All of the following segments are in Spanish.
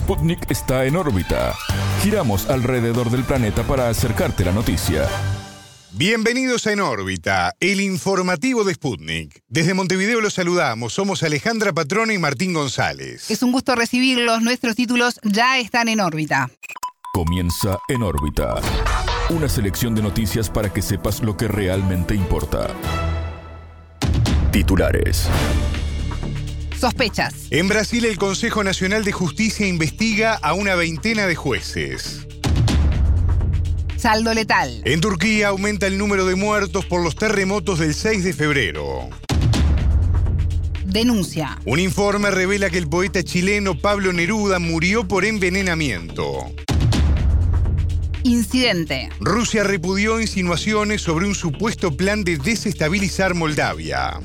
Sputnik está en órbita. Giramos alrededor del planeta para acercarte la noticia. Bienvenidos a En órbita, el informativo de Sputnik. Desde Montevideo los saludamos, somos Alejandra Patrona y Martín González. Es un gusto recibirlos, nuestros títulos ya están en órbita. Comienza En órbita. Una selección de noticias para que sepas lo que realmente importa. Titulares. Sospechas. En Brasil el Consejo Nacional de Justicia investiga a una veintena de jueces. Saldo letal. En Turquía aumenta el número de muertos por los terremotos del 6 de febrero. Denuncia. Un informe revela que el poeta chileno Pablo Neruda murió por envenenamiento. Incidente. Rusia repudió insinuaciones sobre un supuesto plan de desestabilizar Moldavia.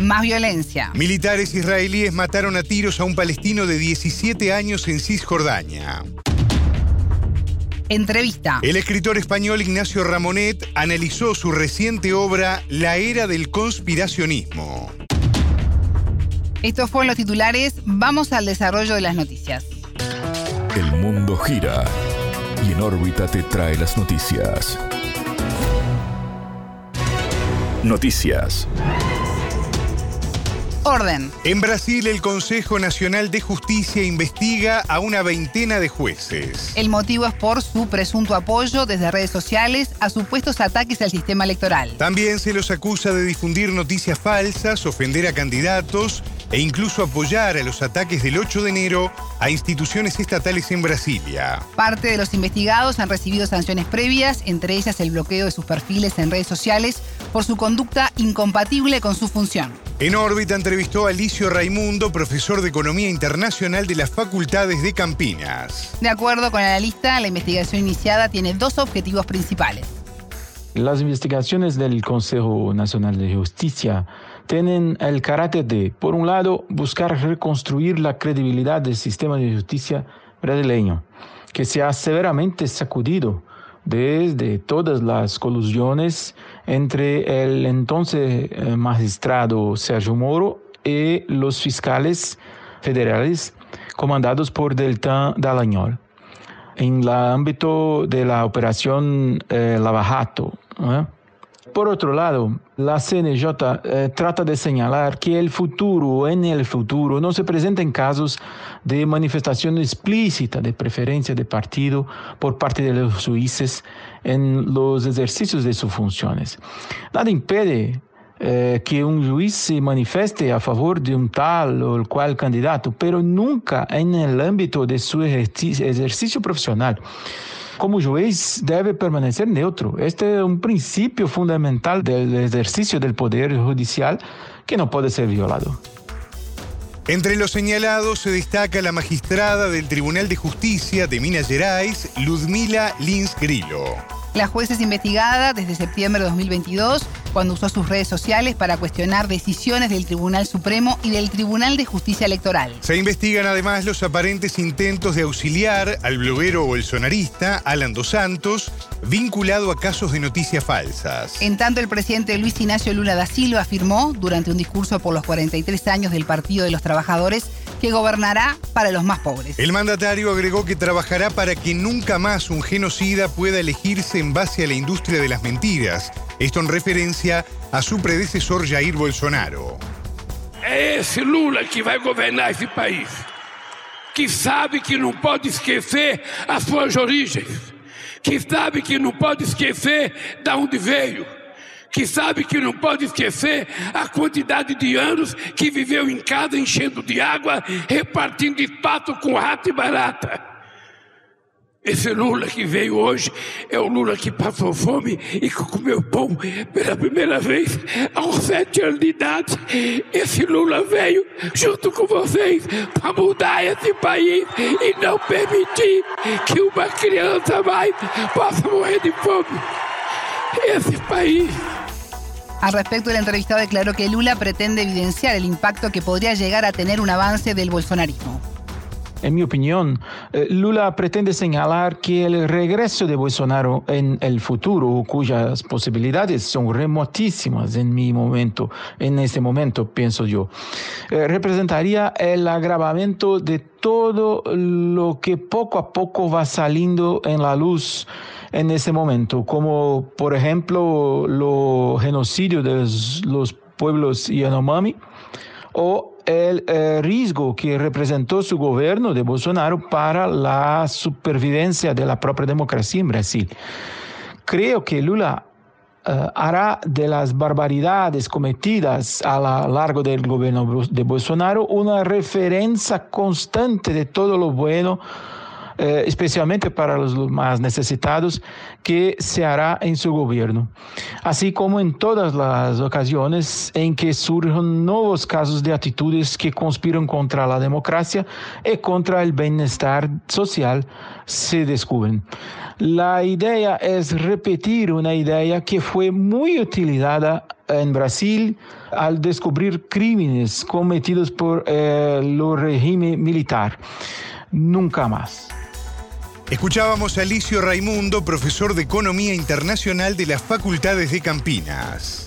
Más violencia. Militares israelíes mataron a tiros a un palestino de 17 años en Cisjordania. Entrevista. El escritor español Ignacio Ramonet analizó su reciente obra La era del conspiracionismo. Estos fueron los titulares. Vamos al desarrollo de las noticias. El mundo gira y en órbita te trae las noticias. Noticias. Orden. En Brasil, el Consejo Nacional de Justicia investiga a una veintena de jueces. El motivo es por su presunto apoyo desde redes sociales a supuestos ataques al sistema electoral. También se los acusa de difundir noticias falsas, ofender a candidatos e incluso apoyar a los ataques del 8 de enero a instituciones estatales en Brasilia. Parte de los investigados han recibido sanciones previas, entre ellas el bloqueo de sus perfiles en redes sociales por su conducta incompatible con su función. En órbita entrevistó a Alicio Raimundo, profesor de Economía Internacional de las Facultades de Campinas. De acuerdo con el analista, la investigación iniciada tiene dos objetivos principales. Las investigaciones del Consejo Nacional de Justicia tienen el carácter de, por un lado, buscar reconstruir la credibilidad del sistema de justicia brasileño, que se ha severamente sacudido desde todas las colusiones entre el entonces eh, magistrado Sergio Moro y los fiscales federales comandados por Deltan Dallagnol en el ámbito de la operación eh, Lavajato. ¿eh? Por otro lado, la CNJ eh, trata de señalar que el futuro, en el futuro, no se presenta en casos de manifestación explícita de preferencia de partido por parte de los jueces en los ejercicios de sus funciones. Nada impide eh, que un juez se manifieste a favor de un tal o cual candidato, pero nunca en el ámbito de su ejercicio profesional como juez debe permanecer neutro. Este es un principio fundamental del ejercicio del poder judicial que no puede ser violado. Entre los señalados se destaca la magistrada del Tribunal de Justicia de Minas Gerais, Ludmila Lins Grillo. La jueza es investigada desde septiembre de 2022, cuando usó sus redes sociales para cuestionar decisiones del Tribunal Supremo y del Tribunal de Justicia Electoral. Se investigan además los aparentes intentos de auxiliar al bloguero bolsonarista Alan Dos Santos, vinculado a casos de noticias falsas. En tanto, el presidente Luis Ignacio Lula da Silva afirmó, durante un discurso por los 43 años del Partido de los Trabajadores, que gobernará para los más pobres. El mandatario agregó que trabajará para que nunca más un genocida pueda elegirse en base a la industria de las mentiras. Esto en referencia a su predecesor Jair Bolsonaro. É esse Lula que vai governar esse país, que sabe que não pode esquecer as suas origens, que sabe que não pode esquecer de onde veio, que sabe que não pode esquecer a quantidade de anos que viveu em casa enchendo de água, repartindo espaço com rato e barata. Esse Lula que veio hoje é o Lula que passou fome e que comeu pão pela primeira vez aos sete anos de idade. Esse Lula veio junto com vocês para mudar esse país e não permitir que uma criança mais possa morrer de fome. Esse país Al respecto, el entrevistado declaró que Lula pretende evidenciar el impacto que podría llegar a tener un avance del bolsonarismo. En mi opinión, eh, Lula pretende señalar que el regreso de Bolsonaro en el futuro, cuyas posibilidades son remotísimas en mi momento, en este momento, pienso yo, eh, representaría el agravamiento de todo lo que poco a poco va saliendo en la luz en ese momento, como por ejemplo los genocidios de los pueblos Yanomami o el eh, riesgo que representó su gobierno de Bolsonaro para la supervivencia de la propia democracia en Brasil. Creo que Lula eh, hará de las barbaridades cometidas a lo largo del gobierno de Bolsonaro una referencia constante de todo lo bueno eh, especialmente para los más necesitados, que se hará en su gobierno. Así como en todas las ocasiones en que surgen nuevos casos de actitudes que conspiran contra la democracia y contra el bienestar social, se descubren. La idea es repetir una idea que fue muy utilizada en Brasil al descubrir crímenes cometidos por eh, el régimen militar. Nunca más. Escuchábamos a Alicio Raimundo, profesor de Economía Internacional de las Facultades de Campinas.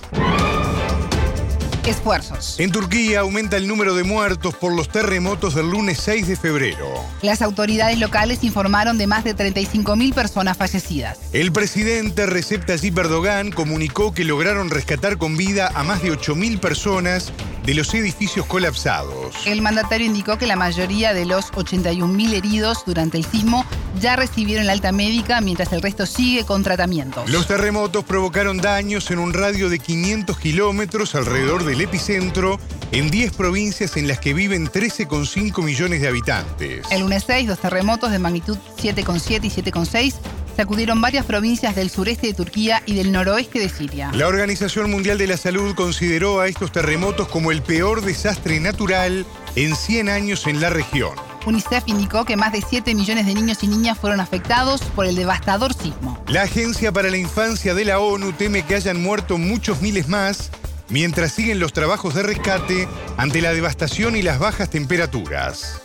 Esfuerzos. En Turquía aumenta el número de muertos por los terremotos del lunes 6 de febrero. Las autoridades locales informaron de más de 35.000 personas fallecidas. El presidente Recep Tayyip Erdogan comunicó que lograron rescatar con vida a más de 8.000 personas de los edificios colapsados. El mandatario indicó que la mayoría de los 81.000 heridos durante el sismo ya recibieron la alta médica mientras el resto sigue con tratamientos. Los terremotos provocaron daños en un radio de 500 kilómetros alrededor del epicentro en 10 provincias en las que viven 13,5 millones de habitantes. El lunes 6, dos terremotos de magnitud 7,7 y 7,6 sacudieron varias provincias del sureste de Turquía y del noroeste de Siria. La Organización Mundial de la Salud consideró a estos terremotos como el peor desastre natural en 100 años en la región. UNICEF indicó que más de 7 millones de niños y niñas fueron afectados por el devastador sismo. La Agencia para la Infancia de la ONU teme que hayan muerto muchos miles más mientras siguen los trabajos de rescate ante la devastación y las bajas temperaturas.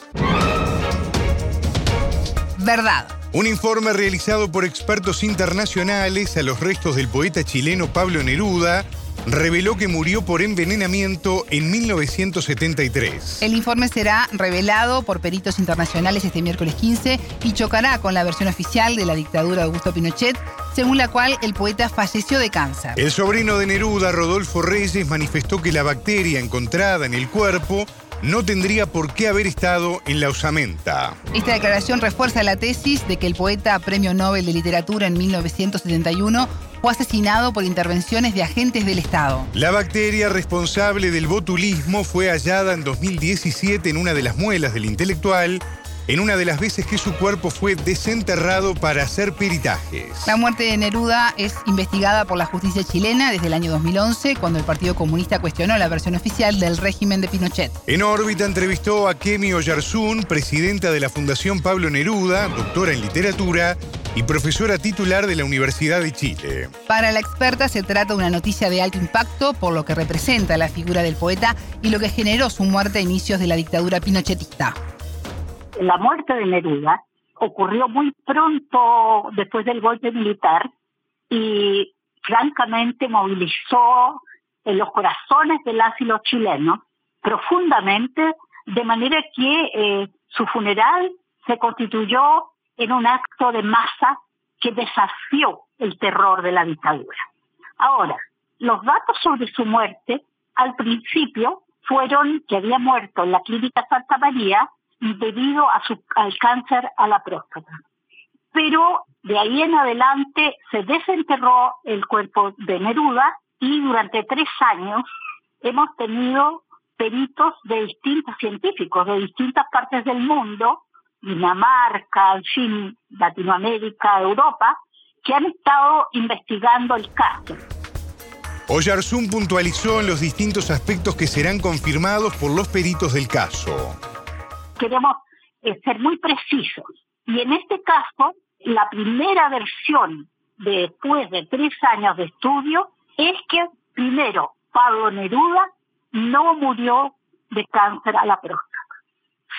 Verdad. Un informe realizado por expertos internacionales a los restos del poeta chileno Pablo Neruda reveló que murió por envenenamiento en 1973. El informe será revelado por peritos internacionales este miércoles 15 y chocará con la versión oficial de la dictadura de Augusto Pinochet, según la cual el poeta falleció de cáncer. El sobrino de Neruda, Rodolfo Reyes, manifestó que la bacteria encontrada en el cuerpo no tendría por qué haber estado en la osamenta. Esta declaración refuerza la tesis de que el poeta Premio Nobel de Literatura en 1971 fue asesinado por intervenciones de agentes del Estado. La bacteria responsable del botulismo fue hallada en 2017 en una de las muelas del intelectual en una de las veces que su cuerpo fue desenterrado para hacer peritajes. La muerte de Neruda es investigada por la justicia chilena desde el año 2011, cuando el Partido Comunista cuestionó la versión oficial del régimen de Pinochet. En órbita entrevistó a Kemi Oyarzún, presidenta de la Fundación Pablo Neruda, doctora en literatura y profesora titular de la Universidad de Chile. Para la experta se trata de una noticia de alto impacto por lo que representa la figura del poeta y lo que generó su muerte a inicios de la dictadura pinochetista la muerte de Neruda ocurrió muy pronto después del golpe militar y francamente movilizó en los corazones del asilo chileno profundamente, de manera que eh, su funeral se constituyó en un acto de masa que desafió el terror de la dictadura. Ahora, los datos sobre su muerte al principio fueron que había muerto en la clínica Santa María debido a su, al cáncer a la próstata. Pero de ahí en adelante se desenterró el cuerpo de Neruda y durante tres años hemos tenido peritos de distintos científicos de distintas partes del mundo, Dinamarca, fin, Latinoamérica, Europa, que han estado investigando el caso. Oyarzún puntualizó en los distintos aspectos que serán confirmados por los peritos del caso queremos eh, ser muy precisos. Y en este caso, la primera versión después de tres años de estudio es que, primero, Pablo Neruda no murió de cáncer a la próstata.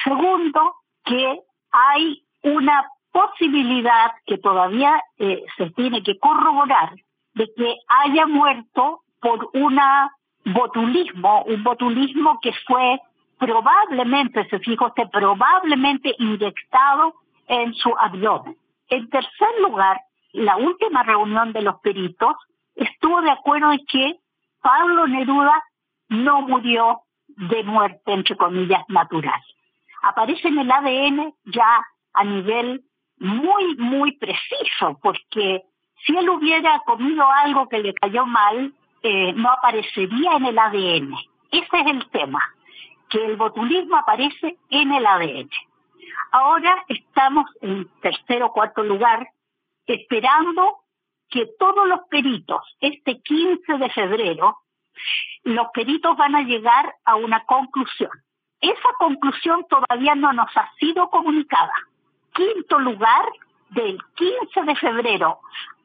Segundo, que hay una posibilidad que todavía eh, se tiene que corroborar de que haya muerto por una botulismo, un botulismo que fue probablemente, se usted, probablemente inyectado en su abdomen. En tercer lugar, la última reunión de los peritos estuvo de acuerdo en que Pablo Neruda no murió de muerte, entre comillas, natural. Aparece en el ADN ya a nivel muy, muy preciso, porque si él hubiera comido algo que le cayó mal, eh, no aparecería en el ADN. Ese es el tema, que el botulismo aparece en el ADN. Ahora estamos en tercer o cuarto lugar, esperando que todos los peritos, este 15 de febrero, los peritos van a llegar a una conclusión. Esa conclusión todavía no nos ha sido comunicada. Quinto lugar, del 15 de febrero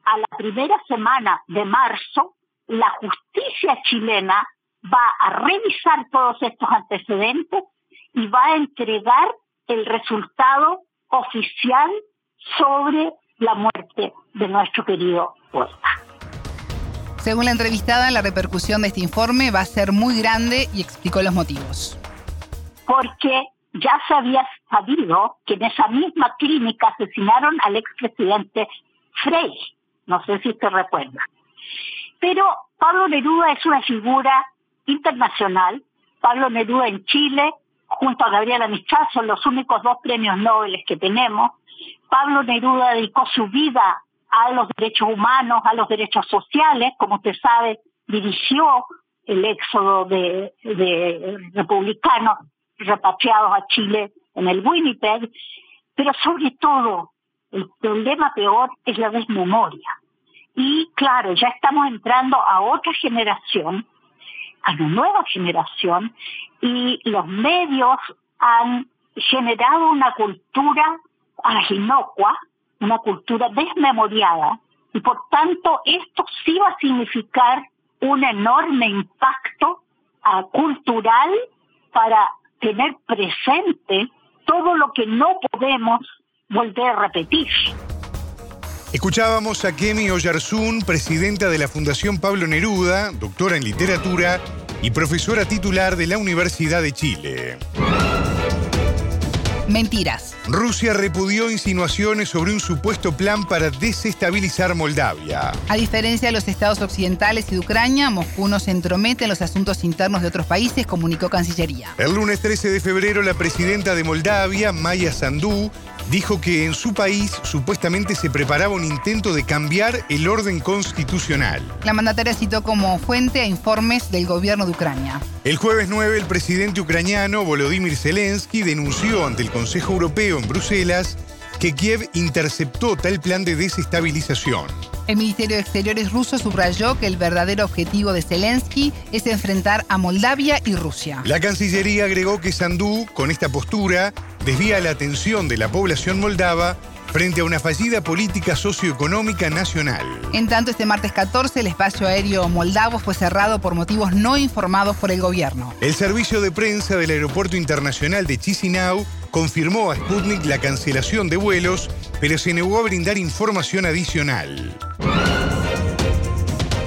a la primera semana de marzo, la justicia chilena va a revisar todos estos antecedentes y va a entregar el resultado oficial sobre la muerte de nuestro querido poeta. Según la entrevistada, la repercusión de este informe va a ser muy grande y explicó los motivos. Porque ya se había sabido que en esa misma clínica asesinaron al expresidente Frey. No sé si usted recuerda. Pero Pablo Neruda es una figura internacional. Pablo Neruda en Chile, junto a Gabriela Mistral, son los únicos dos premios Nobel que tenemos. Pablo Neruda dedicó su vida a los derechos humanos, a los derechos sociales, como usted sabe, dirigió el éxodo de, republicanos repatriados a Chile en el Winnipeg, pero sobre todo el problema peor es la desmemoria. Y claro, ya estamos entrando a otra generación, a una nueva generación, y los medios han generado una cultura inocua, una cultura desmemoriada, y por tanto esto sí va a significar un enorme impacto ah, cultural para tener presente todo lo que no podemos volver a repetir. Escuchábamos a Kemi Oyarzún, presidenta de la Fundación Pablo Neruda, doctora en literatura y profesora titular de la Universidad de Chile. Mentiras. Rusia repudió insinuaciones sobre un supuesto plan para desestabilizar Moldavia. A diferencia de los estados occidentales y de Ucrania, Moscú no se entromete en los asuntos internos de otros países, comunicó Cancillería. El lunes 13 de febrero, la presidenta de Moldavia, Maya Sandu, dijo que en su país supuestamente se preparaba un intento de cambiar el orden constitucional. La mandataria citó como fuente a informes del gobierno de Ucrania. El jueves 9, el presidente ucraniano Volodymyr Zelensky denunció ante el Consejo Europeo en Bruselas que Kiev interceptó tal plan de desestabilización. El Ministerio de Exteriores ruso subrayó que el verdadero objetivo de Zelensky es enfrentar a Moldavia y Rusia. La Cancillería agregó que Sandú, con esta postura, desvía la atención de la población moldava frente a una fallida política socioeconómica nacional. En tanto, este martes 14, el espacio aéreo moldavo fue cerrado por motivos no informados por el gobierno. El servicio de prensa del Aeropuerto Internacional de Chisinau confirmó a Sputnik la cancelación de vuelos, pero se negó a brindar información adicional.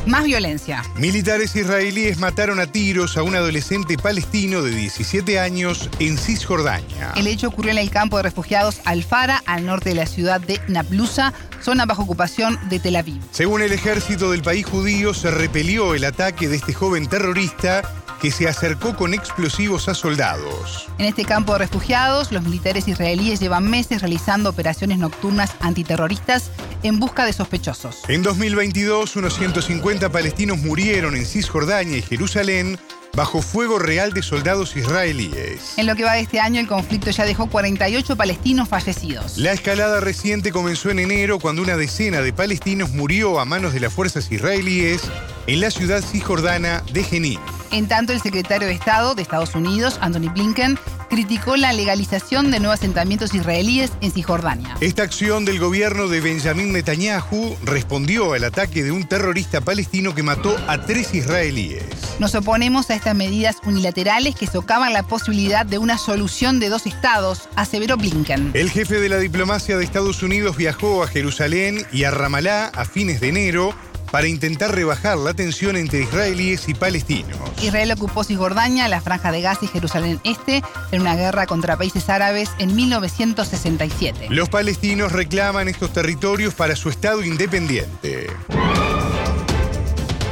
Más violencia. Militares israelíes mataron a tiros a un adolescente palestino de 17 años en Cisjordania. El hecho ocurrió en el campo de refugiados Al-Fara, al norte de la ciudad de Nablusa, zona bajo ocupación de Tel Aviv. Según el ejército del país judío, se repelió el ataque de este joven terrorista que se acercó con explosivos a soldados. En este campo de refugiados, los militares israelíes llevan meses realizando operaciones nocturnas antiterroristas en busca de sospechosos. En 2022, unos 150 palestinos murieron en Cisjordania y Jerusalén bajo fuego real de soldados israelíes. En lo que va de este año, el conflicto ya dejó 48 palestinos fallecidos. La escalada reciente comenzó en enero cuando una decena de palestinos murió a manos de las fuerzas israelíes en la ciudad cisjordana de Jenin. En tanto, el secretario de Estado de Estados Unidos, Anthony Blinken, criticó la legalización de nuevos asentamientos israelíes en Cisjordania. Esta acción del gobierno de Benjamín Netanyahu respondió al ataque de un terrorista palestino que mató a tres israelíes. Nos oponemos a estas medidas unilaterales que socavan la posibilidad de una solución de dos estados, aseveró Blinken. El jefe de la diplomacia de Estados Unidos viajó a Jerusalén y a Ramalá a fines de enero para intentar rebajar la tensión entre israelíes y palestinos. Israel ocupó Cisjordania, la Franja de Gaza y Jerusalén Este en una guerra contra países árabes en 1967. Los palestinos reclaman estos territorios para su Estado independiente.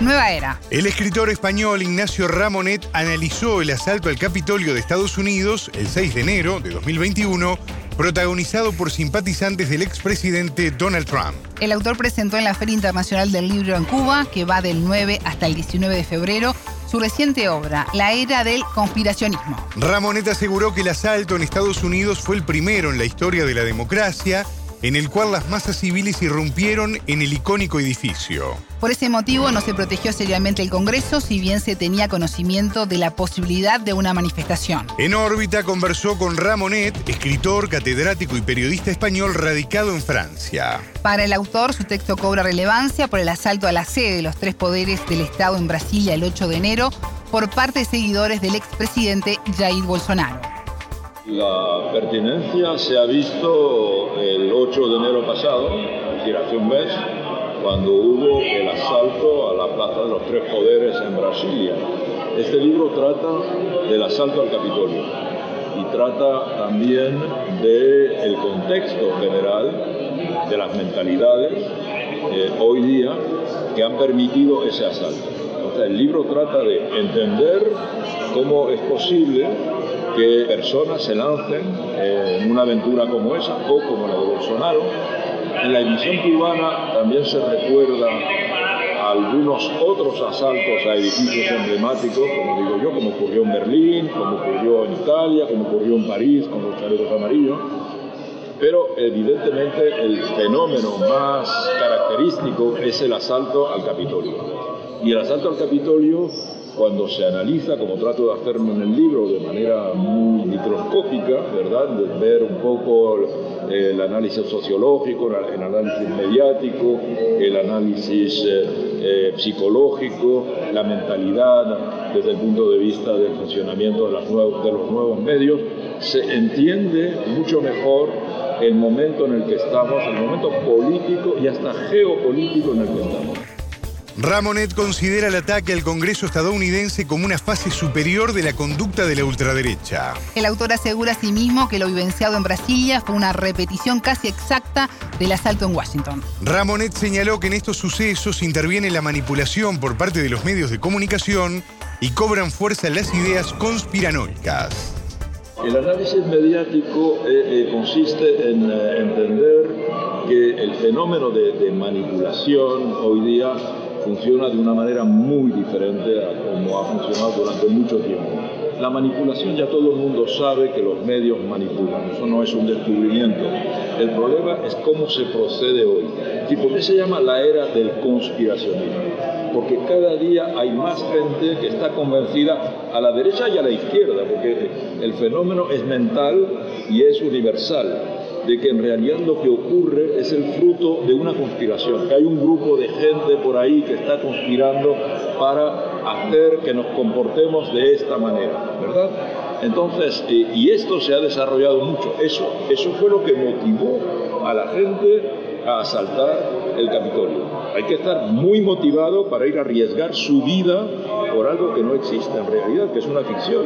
Nueva era. El escritor español Ignacio Ramonet analizó el asalto al Capitolio de Estados Unidos el 6 de enero de 2021 protagonizado por simpatizantes del expresidente Donald Trump. El autor presentó en la Feria Internacional del Libro en Cuba, que va del 9 hasta el 19 de febrero, su reciente obra, La Era del Conspiracionismo. Ramonet aseguró que el asalto en Estados Unidos fue el primero en la historia de la democracia en el cual las masas civiles irrumpieron en el icónico edificio. Por ese motivo no se protegió seriamente el Congreso, si bien se tenía conocimiento de la posibilidad de una manifestación. En órbita conversó con Ramonet, escritor, catedrático y periodista español radicado en Francia. Para el autor, su texto cobra relevancia por el asalto a la sede de los tres poderes del Estado en Brasilia el 8 de enero por parte de seguidores del expresidente Jair Bolsonaro. La pertinencia se ha visto el 8 de enero pasado, es decir, hace un mes, cuando hubo el asalto a la Plaza de los Tres Poderes en Brasilia. Este libro trata del asalto al Capitolio y trata también del contexto general de las mentalidades eh, hoy día que han permitido ese asalto. el libro trata de entender cómo es posible que personas se lancen en una aventura como esa o como la de Bolsonaro. En la edición cubana también se recuerda algunos otros asaltos a edificios emblemáticos, como digo yo, como ocurrió en Berlín, como ocurrió en Italia, como ocurrió en París con los chalecos amarillos. Pero evidentemente el fenómeno más característico es el asalto al Capitolio. Y el asalto al Capitolio cuando se analiza, como trato de hacerlo en el libro, de manera muy microscópica, ¿verdad? De ver un poco el análisis sociológico, el análisis mediático, el análisis eh, eh, psicológico, la mentalidad desde el punto de vista del funcionamiento de, los nuevos medios, se entiende mucho mejor el momento en el que estamos, el momento político y hasta geopolítico en el que estamos. Ramonet considera el ataque al Congreso estadounidense como una fase superior de la conducta de la ultraderecha. El autor asegura a sí mismo que lo vivenciado en Brasilia fue una repetición casi exacta del asalto en Washington. Ramonet señaló que en estos sucesos interviene la manipulación por parte de los medios de comunicación y cobran fuerza las ideas conspiranoicas. El análisis mediático eh, eh, consiste en eh, entender que el fenómeno de manipulación hoy día funciona de una manera muy diferente a como ha funcionado durante mucho tiempo. La manipulación ya todo el mundo sabe que los medios manipulan, eso no es un descubrimiento. El problema es cómo se procede hoy. ¿Y por qué se llama la era del conspiracionismo? Porque cada día hay más gente que está convencida a la derecha y a la izquierda, porque el fenómeno es mental y es universal de que en realidad lo que ocurre es el fruto de una conspiración, que hay un grupo de gente por ahí que está conspirando para hacer que nos comportemos de esta manera, ¿verdad? Entonces, eh, y esto se ha desarrollado mucho, eso, eso fue lo que motivó a la gente a asaltar el Capitolio. Hay que estar muy motivado para ir a arriesgar su vida por algo que no existe en realidad, que es una ficción.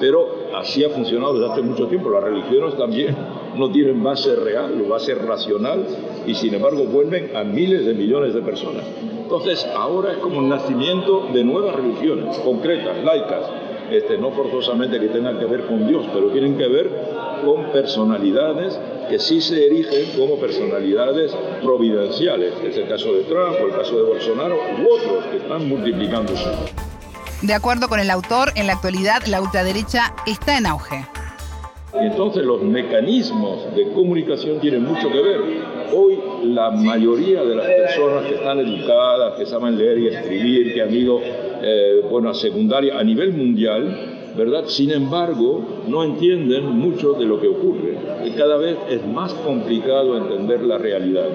Pero así ha funcionado desde hace mucho tiempo. Las religiones también no tienen base real o base racional y sin embargo vuelven a miles de millones de personas. Entonces ahora es como el nacimiento de nuevas religiones concretas, laicas, este, no forzosamente que tengan que ver con Dios, pero tienen que ver con personalidades que sí se erigen como personalidades providenciales. Es el caso de Trump o el caso de Bolsonaro u otros que están multiplicándose. De acuerdo con el autor, en la actualidad la ultraderecha está en auge. Y entonces los mecanismos de comunicación tienen mucho que ver. Hoy la mayoría de las personas que están educadas, que saben leer y escribir, que han ido eh, bueno, a secundaria a nivel mundial, ¿verdad? Sin embargo, no entienden mucho de lo que ocurre. Cada vez es más complicado entender la realidad.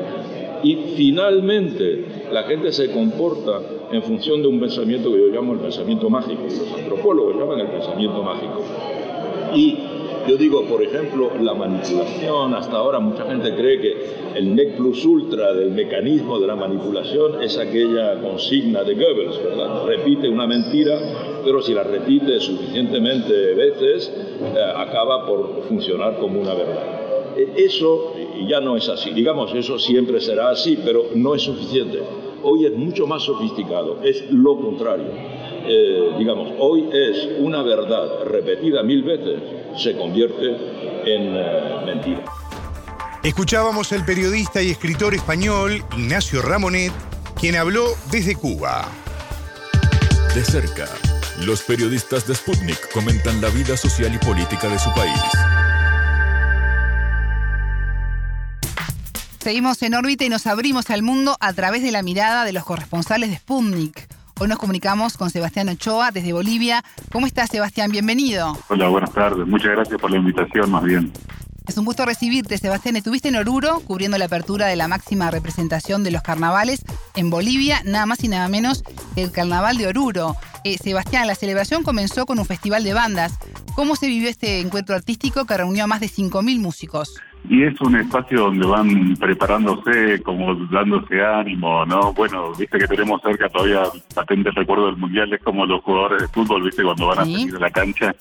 Y finalmente la gente se comporta en función de un pensamiento que yo llamo el pensamiento mágico, los antropólogos llaman el pensamiento mágico. Y yo digo, por ejemplo, la manipulación, hasta ahora mucha gente cree que el nec plus ultra del mecanismo de la manipulación es aquella consigna de Goebbels, ¿verdad? Repite una mentira, pero si la repite suficientemente veces, eh, acaba por funcionar como una verdad. E, eso ya no es así. Digamos, eso siempre será así, pero no es suficiente. Hoy es mucho más sofisticado, es lo contrario. Eh, digamos, hoy es una verdad repetida mil veces, se convierte en eh, mentira. Escuchábamos al periodista y escritor español Ignacio Ramonet, quien habló desde Cuba. De cerca, los periodistas de Sputnik comentan la vida social y política de su país. Seguimos en órbita y nos abrimos al mundo a través de la mirada de los corresponsales de Sputnik. Hoy nos comunicamos con Sebastián Ochoa desde Bolivia. ¿Cómo estás, Sebastián? Bienvenido. Hola, buenas tardes. Muchas gracias por la invitación, más bien. Es un gusto recibirte, Sebastián. Estuviste en Oruro cubriendo la apertura de la máxima representación de los carnavales en Bolivia, nada más y nada menos que el Carnaval de Oruro. Eh, Sebastián, la celebración comenzó con un festival de bandas. ¿Cómo se vivió este encuentro artístico que reunió a más de 5.000 músicos? Y es un espacio donde van preparándose, como dándose ánimo, ¿no? Bueno, viste que tenemos cerca todavía patente recuerdo del Mundial, es como los jugadores de fútbol, viste, cuando van a salir de la cancha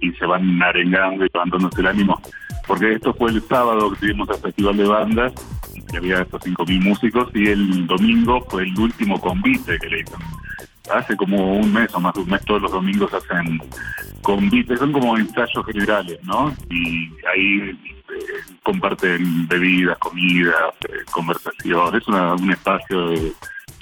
y se van arengando y levantándose el ánimo. Porque esto fue el sábado que tuvimos el Festival de Bandas, que había estos 5.000 músicos, y el domingo fue el último convite que le hizo hace como un mes o más de un mes, todos los domingos hacen convites, son como ensayos generales, ¿no? Y ahí eh, comparten bebidas, comida, eh, conversación, es un espacio de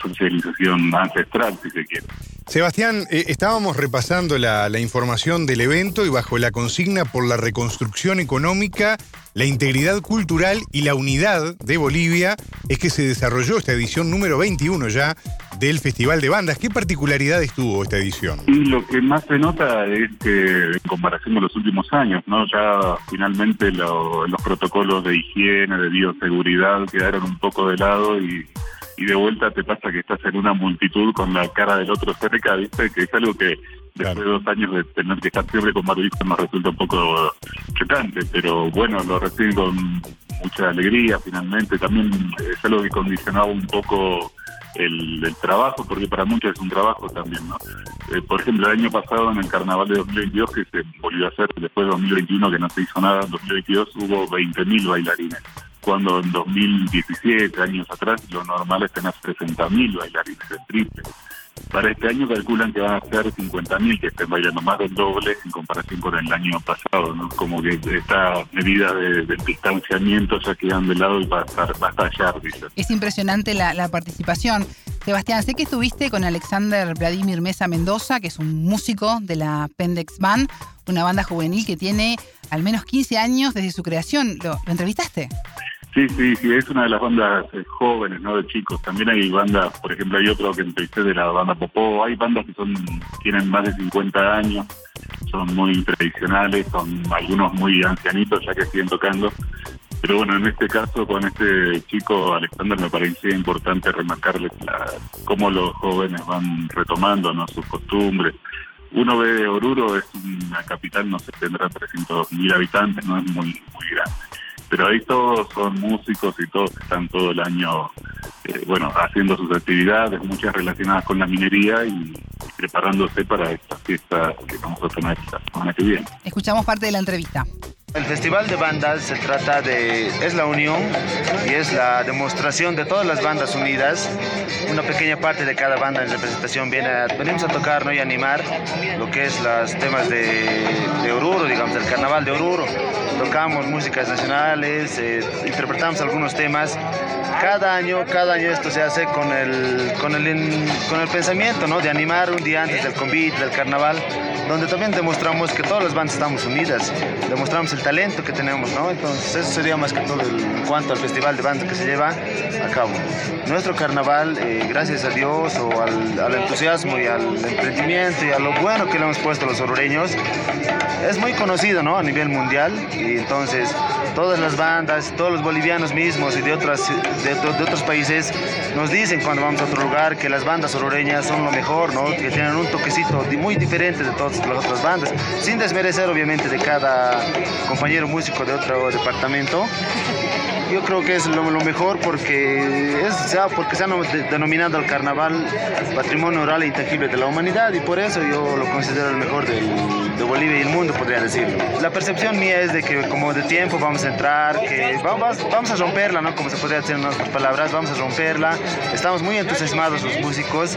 socialización ancestral, si se quiere. Sebastián, eh, estábamos repasando la, información del evento y bajo la consigna por la reconstrucción económica, la integridad cultural y la unidad de Bolivia es que se desarrolló esta edición número 21 ya del Festival de Bandas. ¿Qué particularidades tuvo esta edición? Y lo que más se nota es que en comparación con los últimos años, no ya finalmente los protocolos de higiene, de bioseguridad quedaron un poco de lado y y de vuelta te pasa que estás en una multitud con la cara del otro cerca, ¿viste? Que es algo que después de dos años de tener que estar siempre con barbijo nos resulta un poco chocante, pero bueno, lo reciben con mucha alegría finalmente. También es algo que condicionaba un poco el, trabajo, porque para muchos es un trabajo también, ¿no? Eh, por ejemplo, el año pasado en el carnaval de 2022, que se volvió a hacer después de 2021, que no se hizo nada, en 2022 hubo 20.000 bailarines cuando en 2017, años atrás, lo normal es tener 60.000 bailarines de triple. Para este año calculan que van a ser 50.000 que estén bailando más del doble en comparación con el año pasado, ¿no? Como que esta medida de, distanciamiento ya quedan de lado y va a, estar, va a estallar. Es impresionante la, la participación. Sebastián, sé que estuviste con Alexander Vladimir Mesa Mendoza, que es un músico de la Pendex Band, una banda juvenil que tiene al menos 15 años desde su creación. ¿Lo, lo entrevistaste? Sí, sí, sí, es una de las bandas eh, jóvenes, ¿no? De chicos. También hay bandas, por ejemplo, hay otro que entrevisté de la banda Popó. Hay bandas que son tienen más de 50 años, son muy tradicionales, son algunos muy ancianitos ya que siguen tocando. Pero bueno, en este caso, con este chico, Alexander, me parecía importante remarcarles cómo los jóvenes van retomando ¿no? sus costumbres. Uno ve Oruro, es una capital, no sé, tendrá 300.000 habitantes, no es muy, muy grande pero ahí todos son músicos y todos están todo el año, eh, bueno, haciendo sus actividades, muchas relacionadas con la minería y, preparándose para esta fiesta que vamos a tener la semana que viene. Escuchamos parte de la entrevista. El Festival de Bandas se trata de, es la unión y es la demostración de todas las bandas unidas. Una pequeña parte de cada banda en representación viene a, venimos a tocar ¿no? y animar lo que es los temas de, Oruro, digamos, del carnaval de Oruro. Tocamos músicas nacionales, eh, interpretamos algunos temas. Cada año, cada año esto se hace con el, con el, con el pensamiento ¿no? de animar un día antes del convite, del carnaval, donde también demostramos que todas las bandas estamos unidas, demostramos el talento que tenemos, ¿no? Entonces eso sería más que todo en cuanto al festival de bandas que se lleva a cabo. Nuestro carnaval, eh, gracias a Dios o al, al, entusiasmo y al emprendimiento y a lo bueno que le hemos puesto los orureños, es muy conocido, ¿no? A nivel mundial y entonces todas las bandas, todos los bolivianos mismos y de, otras, de, de otros países nos dicen cuando vamos a otro lugar que las bandas orureñas son lo mejor, ¿no? Que tienen un toquecito muy diferente de todas las otras bandas, sin desmerecer obviamente de cada compañero músico de otro departamento. Yo creo que es lo, mejor porque, es, ya porque se ha denominado el carnaval patrimonio oral e intangible de la humanidad y por eso yo lo considero el mejor de Bolivia y el mundo, podría decirlo. La percepción mía es de que como de tiempo vamos a entrar, que vamos, vamos a romperla, ¿no? Como se podría decir en otras palabras, vamos a romperla. Estamos muy entusiasmados los músicos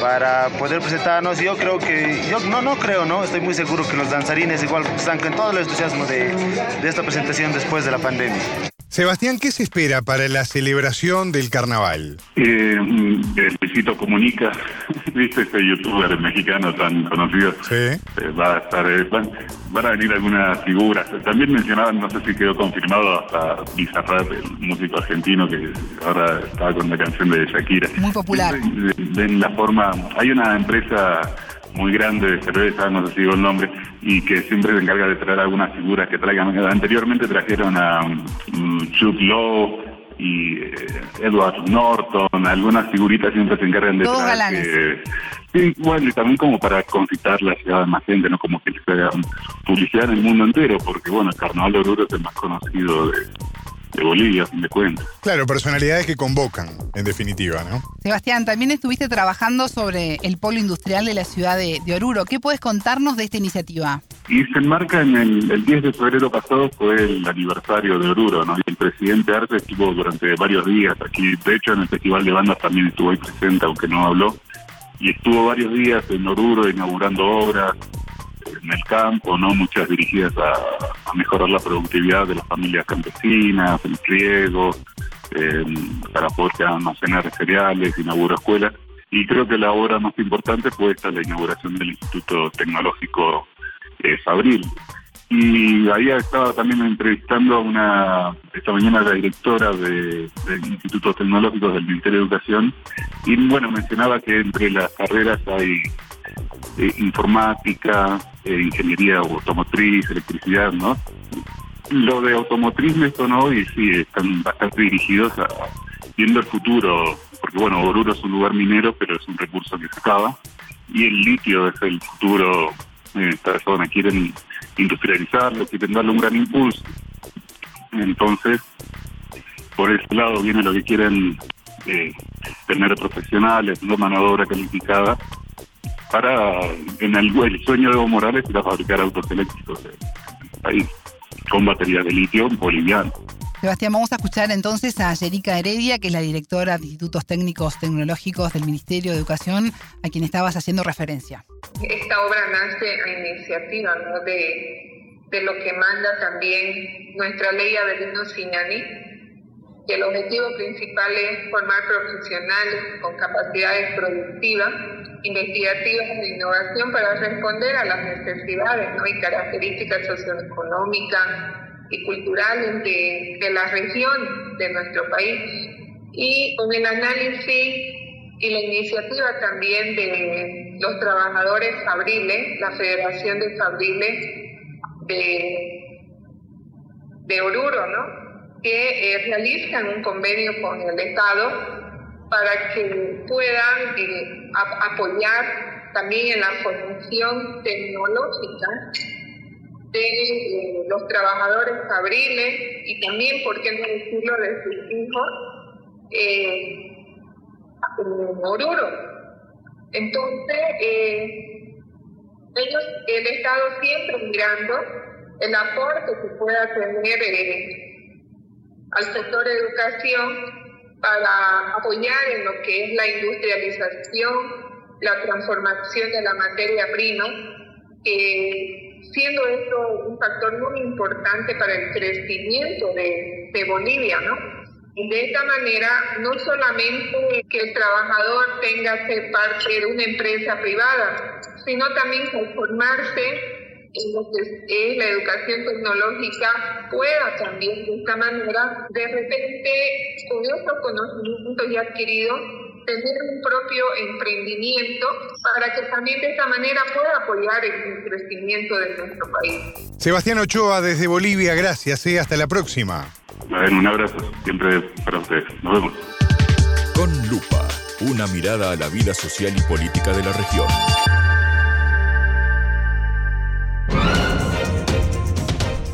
para poder presentarnos. Yo creo que, yo no, no creo, ¿no? Estoy muy seguro que los danzarines igual están con todo el entusiasmo de esta presentación después de la pandemia. Sebastián, ¿qué se espera para la celebración del carnaval? Eh, el Luisito Comunica, ¿viste ese youtuber mexicano tan conocido? Sí. Eh, va a estar, eh, van, van, a venir algunas figuras. También mencionaban, no sé si quedó confirmado, hasta Bizarrap, el músico argentino que ahora estaba con la canción de Shakira. Muy popular. Ven la forma, hay una empresa muy grande de cerveza, no sé si digo el nombre, y que siempre se encarga de traer algunas figuras que traigan. Anteriormente trajeron a um, Chuck Lowe y eh, Edward Norton, algunas figuritas siempre se encargan de Todos traer. galanes. Que, sí, bueno, y también como para concitar la ciudad de más gente, ¿no? Como que se haga publicidad en el mundo entero, porque bueno, el Carnaval de Oruro es el más conocido de, de Bolivia, a fin de cuentas. Claro, personalidades que convocan, en definitiva, ¿no? Sebastián, también estuviste trabajando sobre el polo industrial de la ciudad de, de Oruro. ¿Qué puedes contarnos de esta iniciativa? Y se enmarca en el, el 10 de febrero pasado, fue el aniversario de Oruro, ¿no? Y el presidente Arce estuvo durante varios días aquí, de hecho en el Festival de Bandas también estuvo ahí presente, aunque no habló, y estuvo varios días en Oruro inaugurando obras en el campo, ¿no? Muchas dirigidas a, mejorar la productividad de las familias campesinas, el riego, eh, para poder almacenar cereales, inauguró escuelas. Y creo que la obra más importante fue esta, la inauguración del Instituto Tecnológico eh, Fabril. Y ahí estaba también entrevistando a una, esta mañana la directora de, de Institutos Tecnológicos del Ministerio de Educación, y bueno, mencionaba que entre las carreras hay eh, informática, eh, ingeniería automotriz, electricidad, ¿no? Lo de automotriz me sonó y sí, están bastante dirigidos a viendo el futuro, porque bueno, Oruro es un lugar minero, pero es un recurso que se acaba, y el litio es el futuro en esta zona. Quieren industrializarlo, quieren darle un gran impulso. Entonces, por ese lado viene lo que quieren eh, tener profesionales, no mano de obra calificada, para, en el, el sueño de Evo Morales era fabricar autos eléctricos en el país, con baterías de litio boliviano. Sebastián, vamos a escuchar entonces a Yerica Heredia, que es la directora de Institutos Técnicos Tecnológicos del Ministerio de Educación, a quien estabas haciendo referencia. Esta obra nace a iniciativa ¿no? de, de lo que manda también nuestra ley Avelino Sinani, que el objetivo principal es formar profesionales con capacidades productivas, investigativas e innovación para responder a las necesidades y características socioeconómicas y culturales de, de, la región de nuestro país. Y con el análisis y la iniciativa también de los trabajadores fabriles, la Federación de Fabriles de, de Oruro, ¿no? Que eh, realizan un convenio con el Estado para que puedan eh, apoyar también en la formación tecnológica de eh, los trabajadores fabriles y también, por qué no decirlo, de sus hijos eh, en Oruro. Entonces, eh, ellos, el Estado siempre mirando el aporte que pueda tener al sector de educación para apoyar en lo que es la industrialización, la transformación de la materia prima, siendo esto un factor muy importante para el crecimiento de, de Bolivia, ¿no? De esta manera, no solamente que el trabajador tenga que ser parte de una empresa privada, sino también conformarse en lo que es la educación tecnológica pueda también de esta manera, de repente, con estos conocimientos ya adquiridos, tener un propio emprendimiento para que también de esta manera pueda apoyar el crecimiento de nuestro país. Sebastián Ochoa desde Bolivia, gracias. ¿eh? Hasta la próxima. un abrazo siempre para ustedes. Nos vemos. Con Lupa, una mirada a la vida social y política de la región.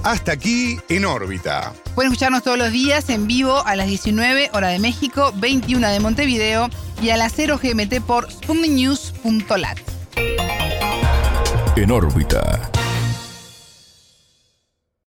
Hasta aquí en órbita. Pueden escucharnos todos los días en vivo a las 19 hora de México, 21 de Montevideo y a las 0 GMT por sputniknews.lat. En órbita.